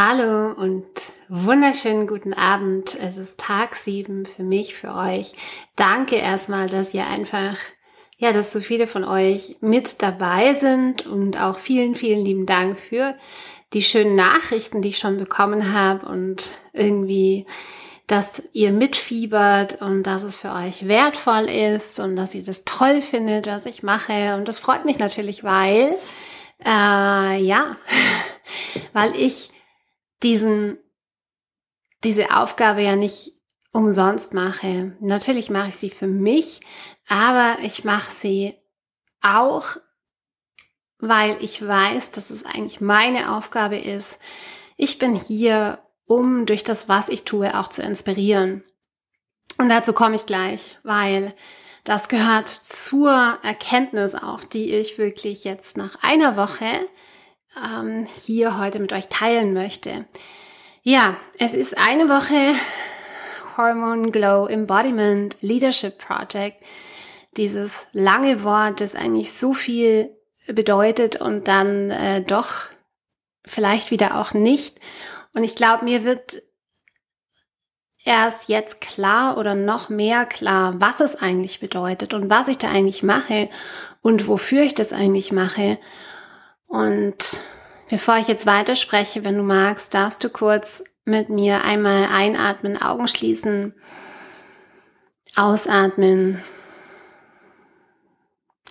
Hallo und wunderschönen guten Abend. Es ist Tag sieben für mich, für euch. Danke erstmal, dass ihr einfach, ja, dass so viele von euch mit dabei sind und auch vielen, vielen lieben Dank für die schönen Nachrichten, die ich schon bekommen habe und irgendwie, dass ihr mitfiebert und dass es für euch wertvoll ist und dass ihr das toll findet, was ich mache. Und das freut mich natürlich, weil, äh, ja, weil ich diesen, diese Aufgabe ja nicht umsonst mache. Natürlich mache ich sie für mich, aber ich mache sie auch, weil ich weiß, dass es eigentlich meine Aufgabe ist. Ich bin hier, um durch das, was ich tue, auch zu inspirieren. Und dazu komme ich gleich, weil das gehört zur Erkenntnis auch, die ich wirklich jetzt nach einer Woche ähm, hier heute mit euch teilen möchte. Ja, es ist eine Woche Hormone Glow Embodiment Leadership Project. Dieses lange Wort, das eigentlich so viel bedeutet und dann äh, doch vielleicht wieder auch nicht. Und ich glaube, mir wird erst jetzt klar oder noch mehr klar, was es eigentlich bedeutet und was ich da eigentlich mache und wofür ich das eigentlich mache. Und bevor ich jetzt weiterspreche, wenn du magst, darfst du kurz mit mir einmal einatmen, Augen schließen, ausatmen,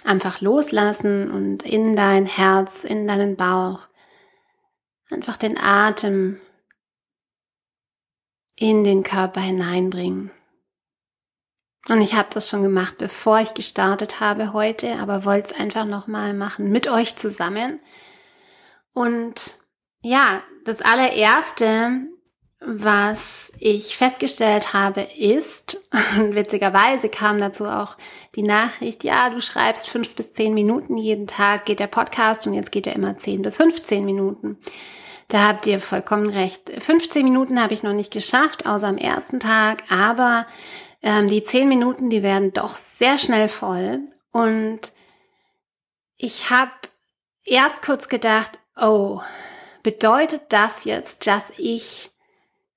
einfach loslassen und in dein Herz, in deinen Bauch, einfach den Atem in den Körper hineinbringen. Und ich habe das schon gemacht, bevor ich gestartet habe heute, aber wollte es einfach nochmal machen mit euch zusammen. Und ja, das allererste, was ich festgestellt habe, ist, und witzigerweise kam dazu auch die Nachricht, ja, du schreibst fünf bis zehn Minuten jeden Tag, geht der Podcast und jetzt geht er immer zehn bis 15 Minuten. Da habt ihr vollkommen recht. 15 Minuten habe ich noch nicht geschafft, außer am ersten Tag, aber ähm, die zehn Minuten, die werden doch sehr schnell voll. Und ich habe erst kurz gedacht, oh, bedeutet das jetzt, dass ich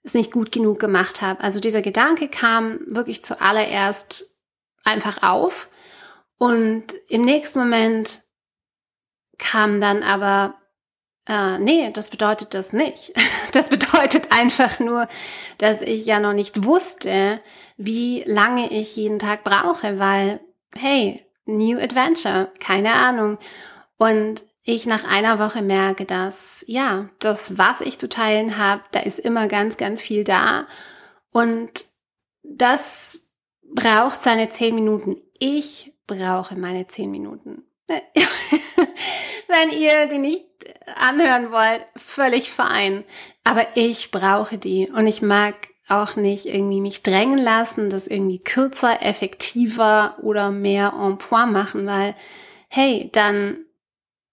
es nicht gut genug gemacht habe? Also dieser Gedanke kam wirklich zuallererst einfach auf. Und im nächsten Moment kam dann aber, äh, nee, das bedeutet das nicht. Das bedeutet einfach nur, dass ich ja noch nicht wusste, wie lange ich jeden Tag brauche, weil, hey, New Adventure, keine Ahnung. Und ich nach einer Woche merke, dass, ja, das, was ich zu teilen habe, da ist immer ganz, ganz viel da. Und das braucht seine zehn Minuten. Ich brauche meine zehn Minuten. Wenn ihr die nicht anhören wollt, völlig fein. Aber ich brauche die und ich mag auch nicht irgendwie mich drängen lassen, das irgendwie kürzer, effektiver oder mehr en point machen, weil hey, dann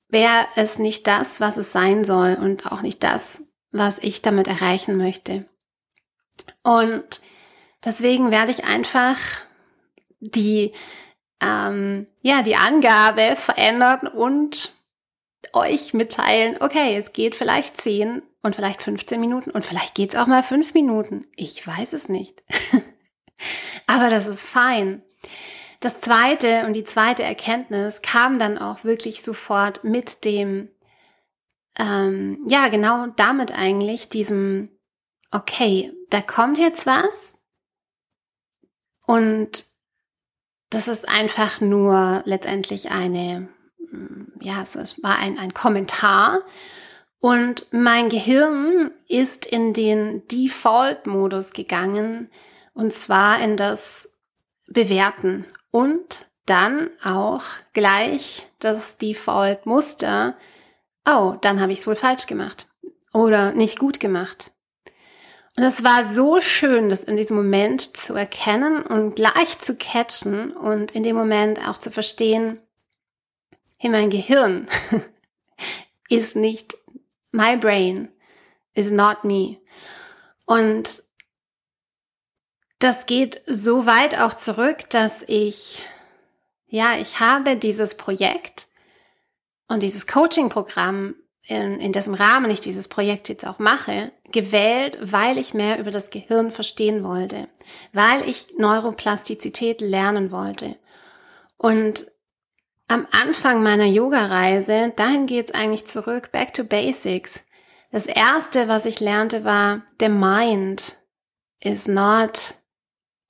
wäre es nicht das, was es sein soll und auch nicht das, was ich damit erreichen möchte. Und deswegen werde ich einfach die ähm, ja, die Angabe verändern und euch mitteilen, okay, es geht vielleicht 10 und vielleicht 15 Minuten und vielleicht geht es auch mal 5 Minuten. Ich weiß es nicht. Aber das ist fein. Das zweite und die zweite Erkenntnis kam dann auch wirklich sofort mit dem, ähm, ja, genau damit eigentlich, diesem, okay, da kommt jetzt was und das ist einfach nur letztendlich eine, mm, ja, es war ein, ein Kommentar. Und mein Gehirn ist in den Default-Modus gegangen, und zwar in das Bewerten und dann auch gleich das Default-Muster. Oh, dann habe ich es wohl falsch gemacht oder nicht gut gemacht. Und es war so schön, das in diesem Moment zu erkennen und gleich zu catchen und in dem Moment auch zu verstehen, hey, mein Gehirn ist nicht my brain, is not me. Und das geht so weit auch zurück, dass ich, ja, ich habe dieses Projekt und dieses Coaching-Programm in, in dessen Rahmen ich dieses Projekt jetzt auch mache, gewählt, weil ich mehr über das Gehirn verstehen wollte, weil ich Neuroplastizität lernen wollte. Und am Anfang meiner Yoga-Reise, dahin geht's eigentlich zurück, back to basics. Das erste, was ich lernte, war, the mind is not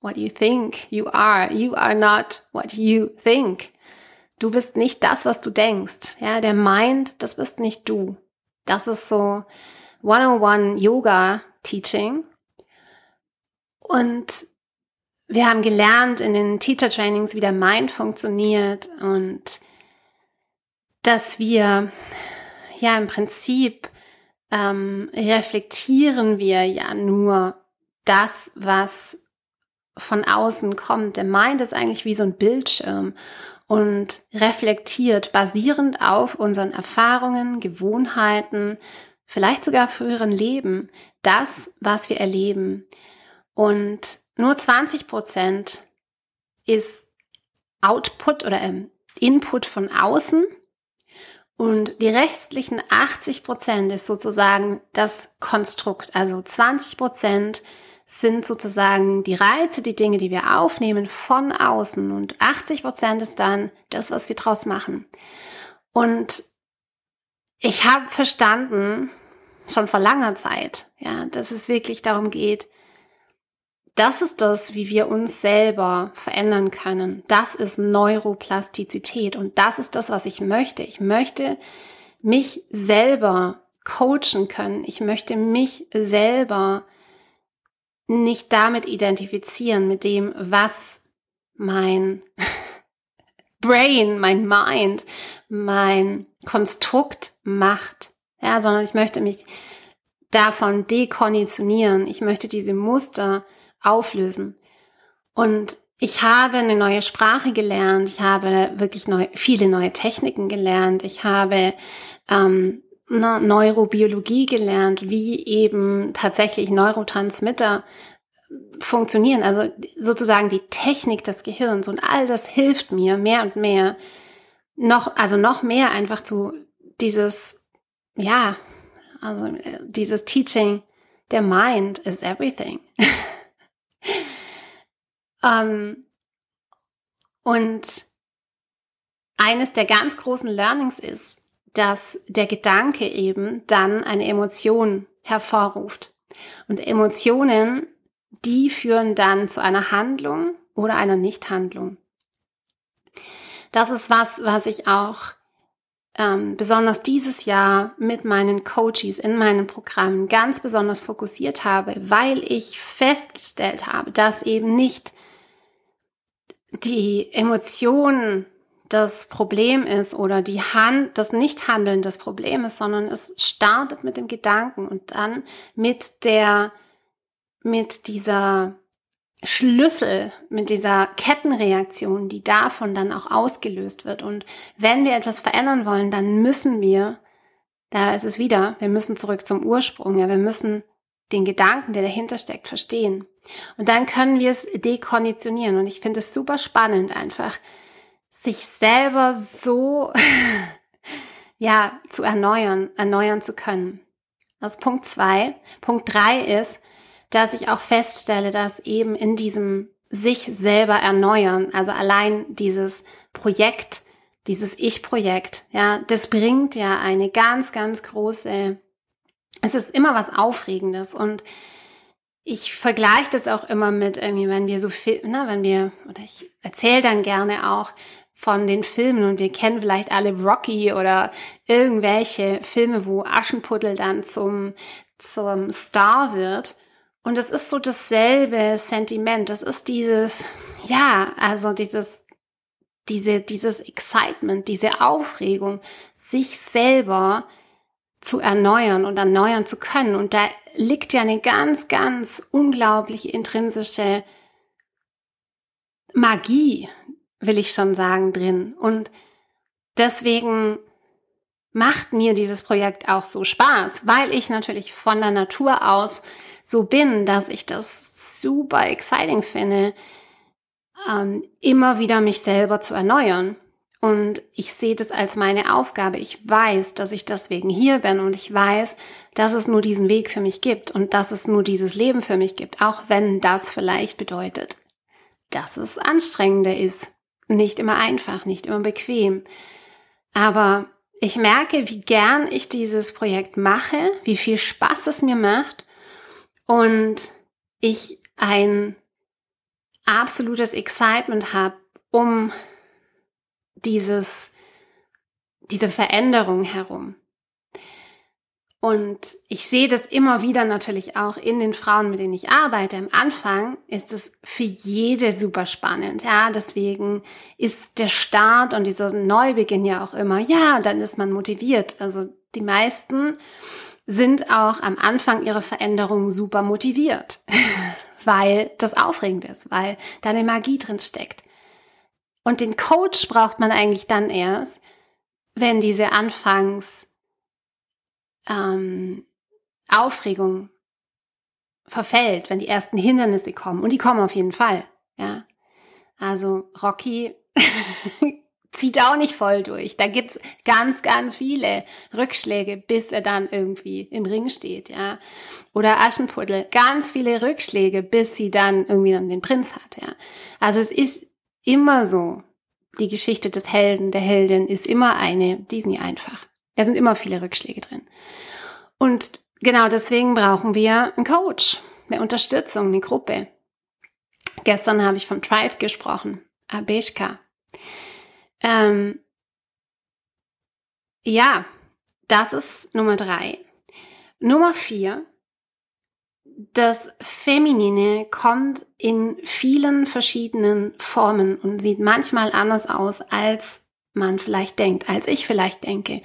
what you think you are. You are not what you think. Du bist nicht das, was du denkst. Ja, der Mind, das bist nicht du. Das ist so 101 Yoga Teaching. Und wir haben gelernt in den Teacher Trainings, wie der Mind funktioniert und dass wir ja im Prinzip ähm, reflektieren wir ja nur das, was von außen kommt. Der Mind ist eigentlich wie so ein Bildschirm und reflektiert basierend auf unseren Erfahrungen, Gewohnheiten, vielleicht sogar früheren Leben, das, was wir erleben. Und nur 20 Prozent ist Output oder ähm, Input von außen und die restlichen 80 Prozent ist sozusagen das Konstrukt. Also 20 Prozent sind sozusagen die Reize, die Dinge, die wir aufnehmen von außen und 80 Prozent ist dann das, was wir draus machen. Und ich habe verstanden, schon vor langer Zeit, ja, dass es wirklich darum geht, das ist das, wie wir uns selber verändern können. Das ist Neuroplastizität und das ist das, was ich möchte. Ich möchte mich selber coachen können. Ich möchte mich selber nicht damit identifizieren, mit dem, was mein Brain, mein Mind, mein Konstrukt macht. Ja, sondern ich möchte mich davon dekonditionieren. Ich möchte diese Muster auflösen. Und ich habe eine neue Sprache gelernt. Ich habe wirklich neu, viele neue Techniken gelernt. Ich habe ähm, Neurobiologie gelernt, wie eben tatsächlich Neurotransmitter funktionieren, also sozusagen die Technik des Gehirns und all das hilft mir mehr und mehr noch, also noch mehr einfach zu dieses, ja, also äh, dieses Teaching, der Mind is everything. um, ähm, und eines der ganz großen Learnings ist, dass der Gedanke eben dann eine Emotion hervorruft. Und Emotionen, die führen dann zu einer Handlung oder einer Nichthandlung. Das ist was, was ich auch ähm, besonders dieses Jahr mit meinen Coaches in meinen Programmen ganz besonders fokussiert habe, weil ich festgestellt habe, dass eben nicht die Emotionen das Problem ist oder die Hand, das Nichthandeln das Problem ist, sondern es startet mit dem Gedanken und dann mit der, mit dieser Schlüssel, mit dieser Kettenreaktion, die davon dann auch ausgelöst wird. Und wenn wir etwas verändern wollen, dann müssen wir, da ist es wieder, wir müssen zurück zum Ursprung, ja, wir müssen den Gedanken, der dahinter steckt, verstehen. Und dann können wir es dekonditionieren. Und ich finde es super spannend, einfach sich selber so, ja, zu erneuern, erneuern zu können. Das ist Punkt zwei. Punkt drei ist, dass ich auch feststelle, dass eben in diesem sich selber erneuern, also allein dieses Projekt, dieses Ich-Projekt, ja, das bringt ja eine ganz, ganz große, es ist immer was Aufregendes und ich vergleiche das auch immer mit irgendwie, wenn wir so viel, na, wenn wir, oder ich erzähle dann gerne auch, von den Filmen und wir kennen vielleicht alle Rocky oder irgendwelche Filme, wo Aschenputtel dann zum, zum Star wird. Und es ist so dasselbe Sentiment. Das ist dieses, ja, also dieses, diese, dieses Excitement, diese Aufregung, sich selber zu erneuern und erneuern zu können. Und da liegt ja eine ganz, ganz unglaubliche intrinsische Magie will ich schon sagen, drin. Und deswegen macht mir dieses Projekt auch so Spaß, weil ich natürlich von der Natur aus so bin, dass ich das super exciting finde, ähm, immer wieder mich selber zu erneuern. Und ich sehe das als meine Aufgabe. Ich weiß, dass ich deswegen hier bin und ich weiß, dass es nur diesen Weg für mich gibt und dass es nur dieses Leben für mich gibt, auch wenn das vielleicht bedeutet, dass es anstrengender ist. Nicht immer einfach, nicht immer bequem. Aber ich merke, wie gern ich dieses Projekt mache, wie viel Spaß es mir macht und ich ein absolutes Excitement habe, um dieses, diese Veränderung herum. Und ich sehe das immer wieder natürlich auch in den Frauen, mit denen ich arbeite. Am Anfang ist es für jede super spannend. Ja, deswegen ist der Start und dieser Neubeginn ja auch immer, ja, dann ist man motiviert. Also die meisten sind auch am Anfang ihrer Veränderung super motiviert, weil das aufregend ist, weil da eine Magie drin steckt. Und den Coach braucht man eigentlich dann erst, wenn diese Anfangs ähm, Aufregung verfällt, wenn die ersten Hindernisse kommen. Und die kommen auf jeden Fall. Ja. Also Rocky zieht auch nicht voll durch. Da gibt's ganz, ganz viele Rückschläge, bis er dann irgendwie im Ring steht, ja. Oder Aschenputtel, ganz viele Rückschläge, bis sie dann irgendwie dann den Prinz hat, ja. Also es ist immer so. Die Geschichte des Helden, der Heldin ist immer eine, die ist nie einfach. Da sind immer viele Rückschläge drin. Und genau deswegen brauchen wir einen Coach, eine Unterstützung, eine Gruppe. Gestern habe ich von Tribe gesprochen, Abeshka. Ähm, ja, das ist Nummer drei. Nummer vier das Feminine kommt in vielen verschiedenen Formen und sieht manchmal anders aus, als man vielleicht denkt, als ich vielleicht denke.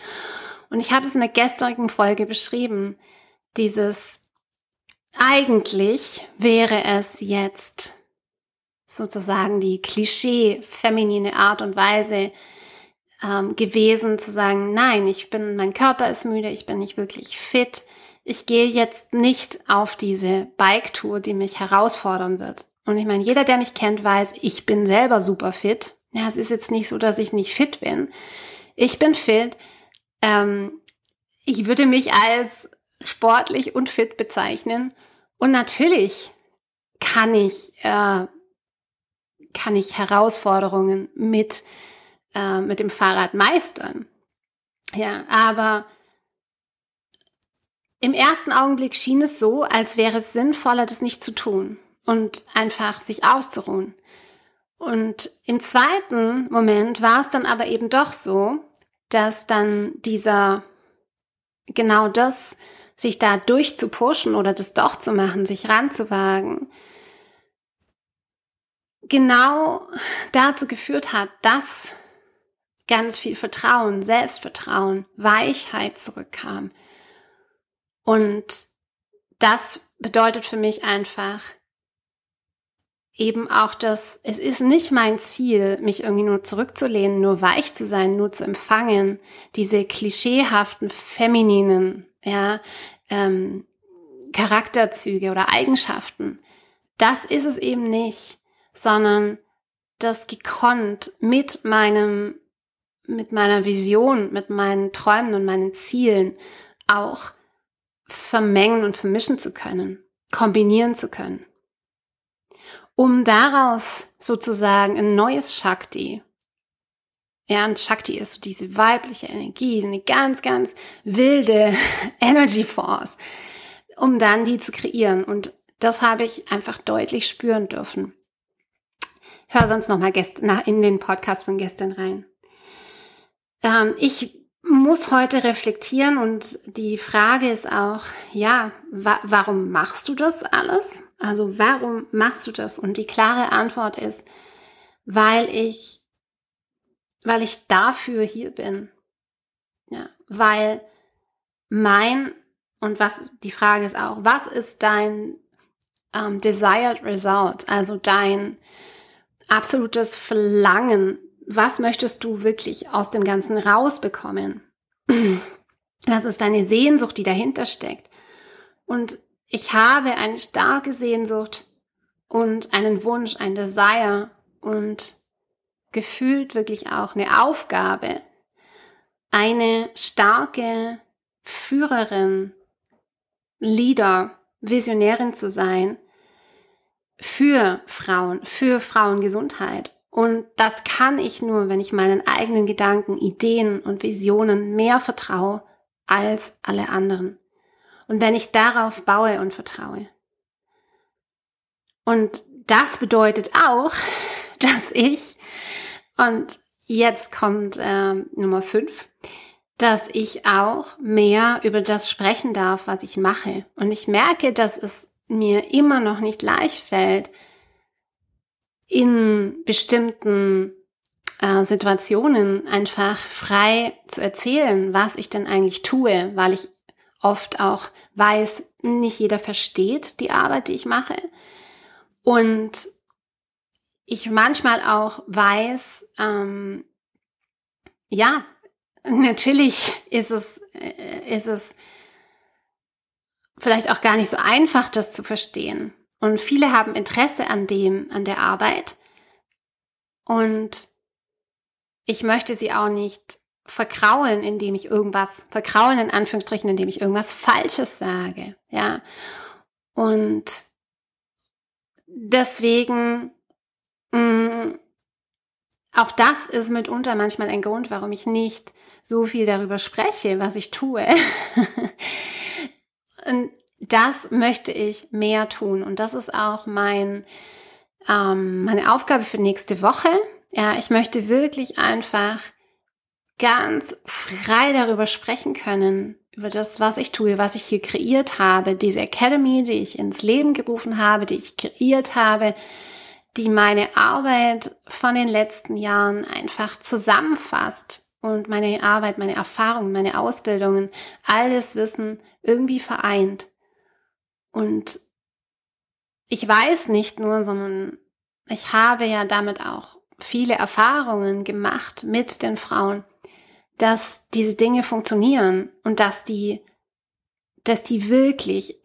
Und ich habe es in der gestrigen Folge beschrieben. Dieses eigentlich wäre es jetzt sozusagen die Klischee-feminine Art und Weise ähm, gewesen zu sagen, nein, ich bin, mein Körper ist müde, ich bin nicht wirklich fit, ich gehe jetzt nicht auf diese Bike-Tour, die mich herausfordern wird. Und ich meine, jeder, der mich kennt, weiß, ich bin selber super fit. Ja, es ist jetzt nicht so, dass ich nicht fit bin. Ich bin fit. Ähm, ich würde mich als sportlich und fit bezeichnen. Und natürlich kann ich, äh, kann ich Herausforderungen mit, äh, mit dem Fahrrad meistern. Ja, aber im ersten Augenblick schien es so, als wäre es sinnvoller, das nicht zu tun und einfach sich auszuruhen. Und im zweiten Moment war es dann aber eben doch so, dass dann dieser, genau das, sich da durchzupushen oder das doch zu machen, sich ranzuwagen, genau dazu geführt hat, dass ganz viel Vertrauen, Selbstvertrauen, Weichheit zurückkam, und das bedeutet für mich einfach eben auch, dass es ist nicht mein Ziel, mich irgendwie nur zurückzulehnen, nur weich zu sein, nur zu empfangen, diese klischeehaften femininen, ja, ähm, Charakterzüge oder Eigenschaften. Das ist es eben nicht, sondern das gekonnt mit meinem, mit meiner Vision, mit meinen Träumen und meinen Zielen auch vermengen und vermischen zu können, kombinieren zu können. Um daraus sozusagen ein neues Shakti, ja, und Shakti ist so diese weibliche Energie, eine ganz, ganz wilde Energy Force, um dann die zu kreieren. Und das habe ich einfach deutlich spüren dürfen. Hör sonst noch mal in den Podcast von gestern rein. Ähm, ich muss heute reflektieren und die Frage ist auch, ja, wa warum machst du das alles? Also warum machst du das? Und die klare Antwort ist, weil ich, weil ich dafür hier bin. Ja, weil mein, und was, die Frage ist auch, was ist dein um, desired result? Also dein absolutes Verlangen was möchtest du wirklich aus dem Ganzen rausbekommen? Was ist deine Sehnsucht, die dahinter steckt? Und ich habe eine starke Sehnsucht und einen Wunsch, ein Desire und gefühlt wirklich auch eine Aufgabe, eine starke Führerin, Leader, Visionärin zu sein für Frauen, für Frauengesundheit. Und das kann ich nur, wenn ich meinen eigenen Gedanken, Ideen und Visionen mehr vertraue als alle anderen. Und wenn ich darauf baue und vertraue. Und das bedeutet auch, dass ich, und jetzt kommt äh, Nummer fünf, dass ich auch mehr über das sprechen darf, was ich mache. Und ich merke, dass es mir immer noch nicht leicht fällt, in bestimmten äh, Situationen einfach frei zu erzählen, was ich denn eigentlich tue, weil ich oft auch weiß, nicht jeder versteht die Arbeit, die ich mache. Und ich manchmal auch weiß, ähm, ja, natürlich ist es, äh, ist es vielleicht auch gar nicht so einfach, das zu verstehen. Und viele haben Interesse an dem, an der Arbeit. Und ich möchte sie auch nicht verkraulen, indem ich irgendwas, verkraulen in Anführungsstrichen, indem ich irgendwas Falsches sage. Ja. Und deswegen, mh, mm, auch das ist mitunter manchmal ein Grund, warum ich nicht so viel darüber spreche, was ich tue. Und das möchte ich mehr tun. Und das ist auch mein, ähm, meine Aufgabe für nächste Woche. Ja, ich möchte wirklich einfach ganz frei darüber sprechen können, über das, was ich tue, was ich hier kreiert habe, diese Academy, die ich ins Leben gerufen habe, die ich kreiert habe, die meine Arbeit von den letzten Jahren einfach zusammenfasst und meine Arbeit, meine Erfahrungen, meine Ausbildungen, alles Wissen irgendwie vereint. Und ich weiß nicht nur, sondern ich habe ja damit auch viele Erfahrungen gemacht mit den Frauen, dass diese Dinge funktionieren und dass die, dass die wirklich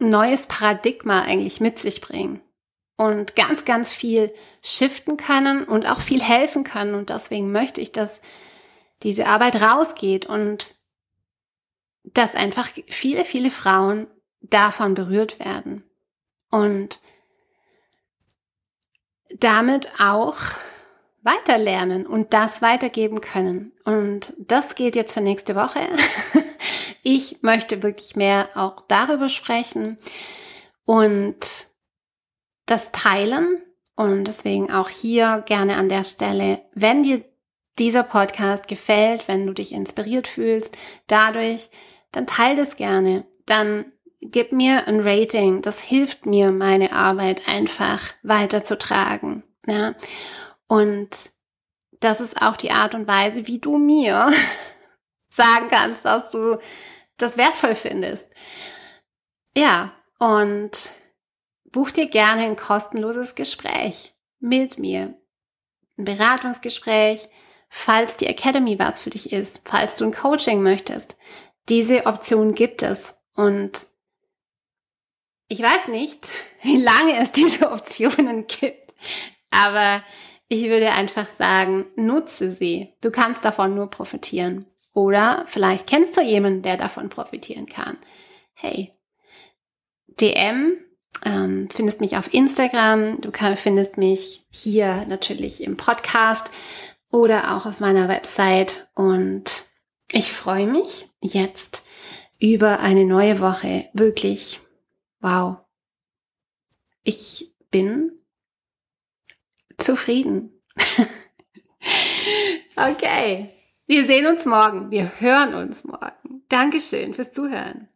ein neues Paradigma eigentlich mit sich bringen und ganz, ganz viel shiften können und auch viel helfen können. Und deswegen möchte ich, dass diese Arbeit rausgeht und dass einfach viele, viele Frauen davon berührt werden und damit auch weiterlernen und das weitergeben können. Und das geht jetzt für nächste Woche. Ich möchte wirklich mehr auch darüber sprechen und das teilen. Und deswegen auch hier gerne an der Stelle, wenn dir dieser Podcast gefällt, wenn du dich inspiriert fühlst dadurch, dann teile das gerne. Dann gib mir ein Rating. Das hilft mir, meine Arbeit einfach weiterzutragen. Ja. Und das ist auch die Art und Weise, wie du mir sagen kannst, dass du das wertvoll findest. Ja, und buch dir gerne ein kostenloses Gespräch mit mir. Ein Beratungsgespräch, falls die Academy was für dich ist, falls du ein Coaching möchtest. Diese Option gibt es. Und ich weiß nicht, wie lange es diese Optionen gibt, aber ich würde einfach sagen, nutze sie. Du kannst davon nur profitieren. Oder vielleicht kennst du jemanden, der davon profitieren kann. Hey, DM, ähm, findest mich auf Instagram, du kann, findest mich hier natürlich im Podcast oder auch auf meiner Website. Und ich freue mich jetzt über eine neue Woche. Wirklich, wow. Ich bin zufrieden. okay. Wir sehen uns morgen. Wir hören uns morgen. Dankeschön fürs Zuhören.